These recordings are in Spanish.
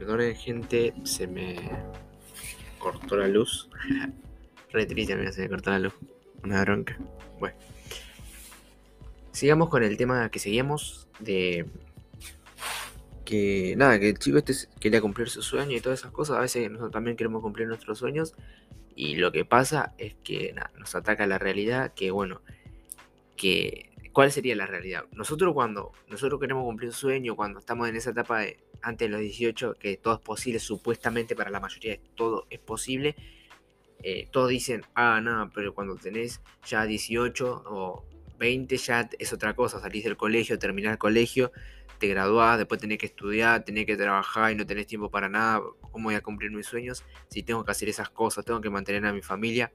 Perdonen, gente, se me cortó la luz. Re triste, amigo, se me cortó la luz. Una bronca. Bueno. Sigamos con el tema que seguíamos de que nada, que el chico este quería cumplir su sueño y todas esas cosas. A veces nosotros también queremos cumplir nuestros sueños. Y lo que pasa es que nos ataca la realidad que, bueno, que ¿Cuál sería la realidad? Nosotros cuando nosotros queremos cumplir un sueño, cuando estamos en esa etapa de antes de los 18, que todo es posible, supuestamente para la mayoría todo es posible, eh, todos dicen, ah, no, pero cuando tenés ya 18 o 20 ya es otra cosa, salís del colegio, terminás el colegio, te graduás, después tenés que estudiar, tenés que trabajar y no tenés tiempo para nada, ¿cómo voy a cumplir mis sueños? Si tengo que hacer esas cosas, tengo que mantener a mi familia.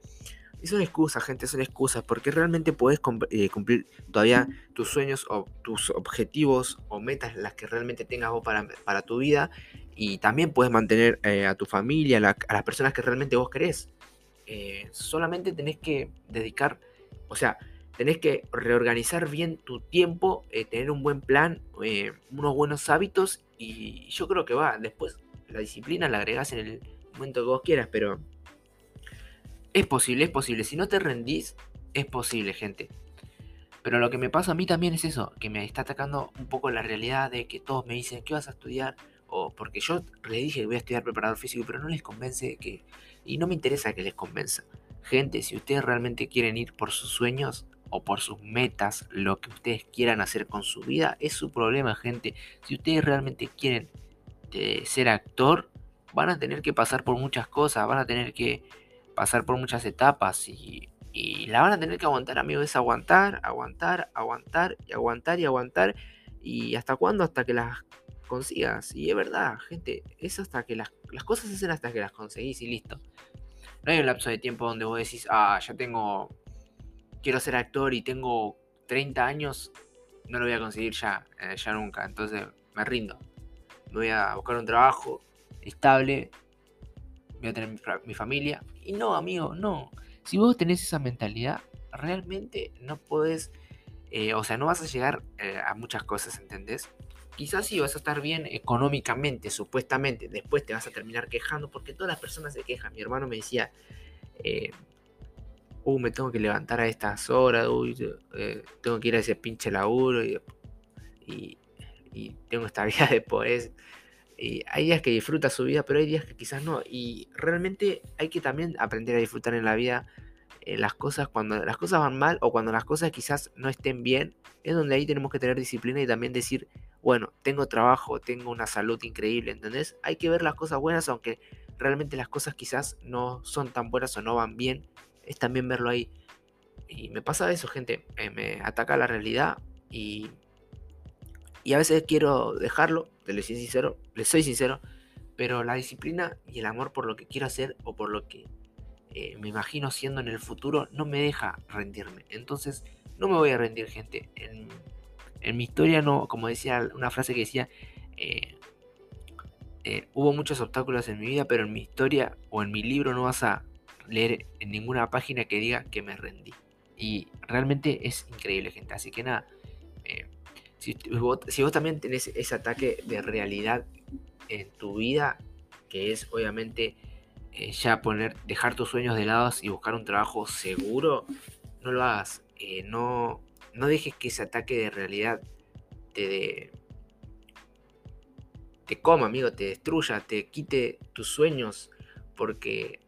Y son excusas, gente, son excusas, porque realmente puedes eh, cumplir todavía tus sueños o tus objetivos o metas, las que realmente tengas vos para, para tu vida. Y también puedes mantener eh, a tu familia, a las personas que realmente vos querés. Eh, solamente tenés que dedicar, o sea, tenés que reorganizar bien tu tiempo, tener un buen plan, unos buenos hábitos. Y yo creo que va, después la disciplina la agregás en el momento que vos quieras, pero es posible, es posible. Si no te rendís, es posible, gente. Pero lo que me pasa a mí también es eso, que me está atacando un poco la realidad de que todos me dicen, ¿qué vas a estudiar? O porque yo les dije que voy a estudiar preparador físico, pero no les convence que... Y no me interesa que les convenza. Gente, si ustedes realmente quieren ir por sus sueños o por sus metas, lo que ustedes quieran hacer con su vida, es su problema, gente. Si ustedes realmente quieren eh, ser actor, van a tener que pasar por muchas cosas, van a tener que pasar por muchas etapas y, la van a tener que aguantar, amigos. Es aguantar, aguantar, aguantar y aguantar y aguantar. ¿Y hasta cuándo? Hasta que las consigas. Y es verdad, gente, es hasta que las, las cosas se hacen hasta que las conseguís y listo. No hay un lapso de tiempo donde vos decís, ah, ya tengo, quiero ser actor y tengo 30 años, no lo voy a conseguir ya, eh, ya nunca. Entonces me rindo. Me voy a buscar un trabajo estable, voy a tener mi, familia. Y no, amigo, no. Si vos tenés esa mentalidad, realmente no podés, eh, o sea, no vas a llegar eh, a muchas cosas, ¿entendés? Quizás sí vas a estar bien económicamente, supuestamente, después te vas a terminar quejando, porque todas las personas se quejan. Mi hermano me decía, eh, uh, me tengo que levantar a estas horas, uy, tengo que ir a ese pinche laburo y, y, y tengo esta vida de pobreza hay días que disfruta su vida, pero hay días que quizás no. Y realmente hay que también aprender a disfrutar en la vida eh, las cosas cuando las cosas van mal o cuando las cosas quizás no estén bien. Es donde ahí tenemos que tener disciplina y también decir, bueno, tengo trabajo, tengo una salud increíble, ¿entendés? Hay que ver las cosas buenas, aunque realmente las cosas quizás no son tan buenas o no van bien. Es también verlo ahí. Y me pasa eso, gente. Eh, me ataca la realidad y y a veces quiero dejarlo, les soy sincero, les soy sincero, pero la disciplina y el amor por lo que quiero hacer o por lo que eh, me imagino siendo en el futuro no me deja rendirme. Entonces, no me voy a rendir, gente. En, mi historia, no, como decía una frase que decía, eh, eh, hubo muchos obstáculos en mi vida, pero en mi historia o en mi libro no vas a leer en ninguna página que diga que me rendí. Y realmente es increíble, gente. Así que nada, si vos, también tenés ese ataque de realidad en tu vida, que es obviamente eh, ya poner, dejar tus sueños de lado y buscar un trabajo seguro, no lo hagas. Eh, no, no dejes que ese ataque de realidad te, te coma, amigo, te destruya, te quite tus sueños, porque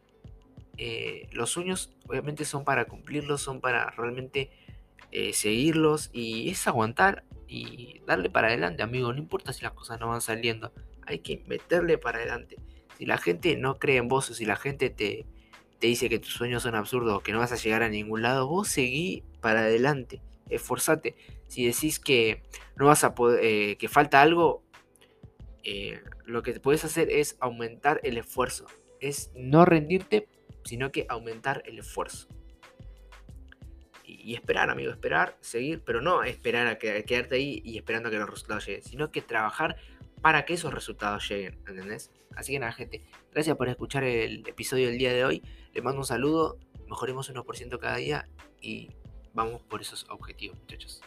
eh, los sueños obviamente son para cumplirlos, son para realmente seguirlos y es aguantar y darle para adelante, amigo. No importa si las cosas no van saliendo, hay que meterle para adelante. Si la gente no cree en vos si la gente te, te dice que tus sueños son absurdos que no vas a llegar a ningún lado, vos seguí para adelante, esforzate. Si decís que no vas a eh, que falta algo, eh, lo que puedes hacer es aumentar el esfuerzo. Es no rendirte, sino que aumentar el esfuerzo y, esperar, amigo, esperar, seguir, pero no esperar a, quedarte ahí y esperando a que los resultados lleguen, sino que trabajar para que esos resultados lleguen, ¿entendés? Así que nada, gente, gracias por escuchar el episodio del día de hoy. Les mando un saludo, mejoremos 1% cada día y vamos por esos objetivos, muchachos.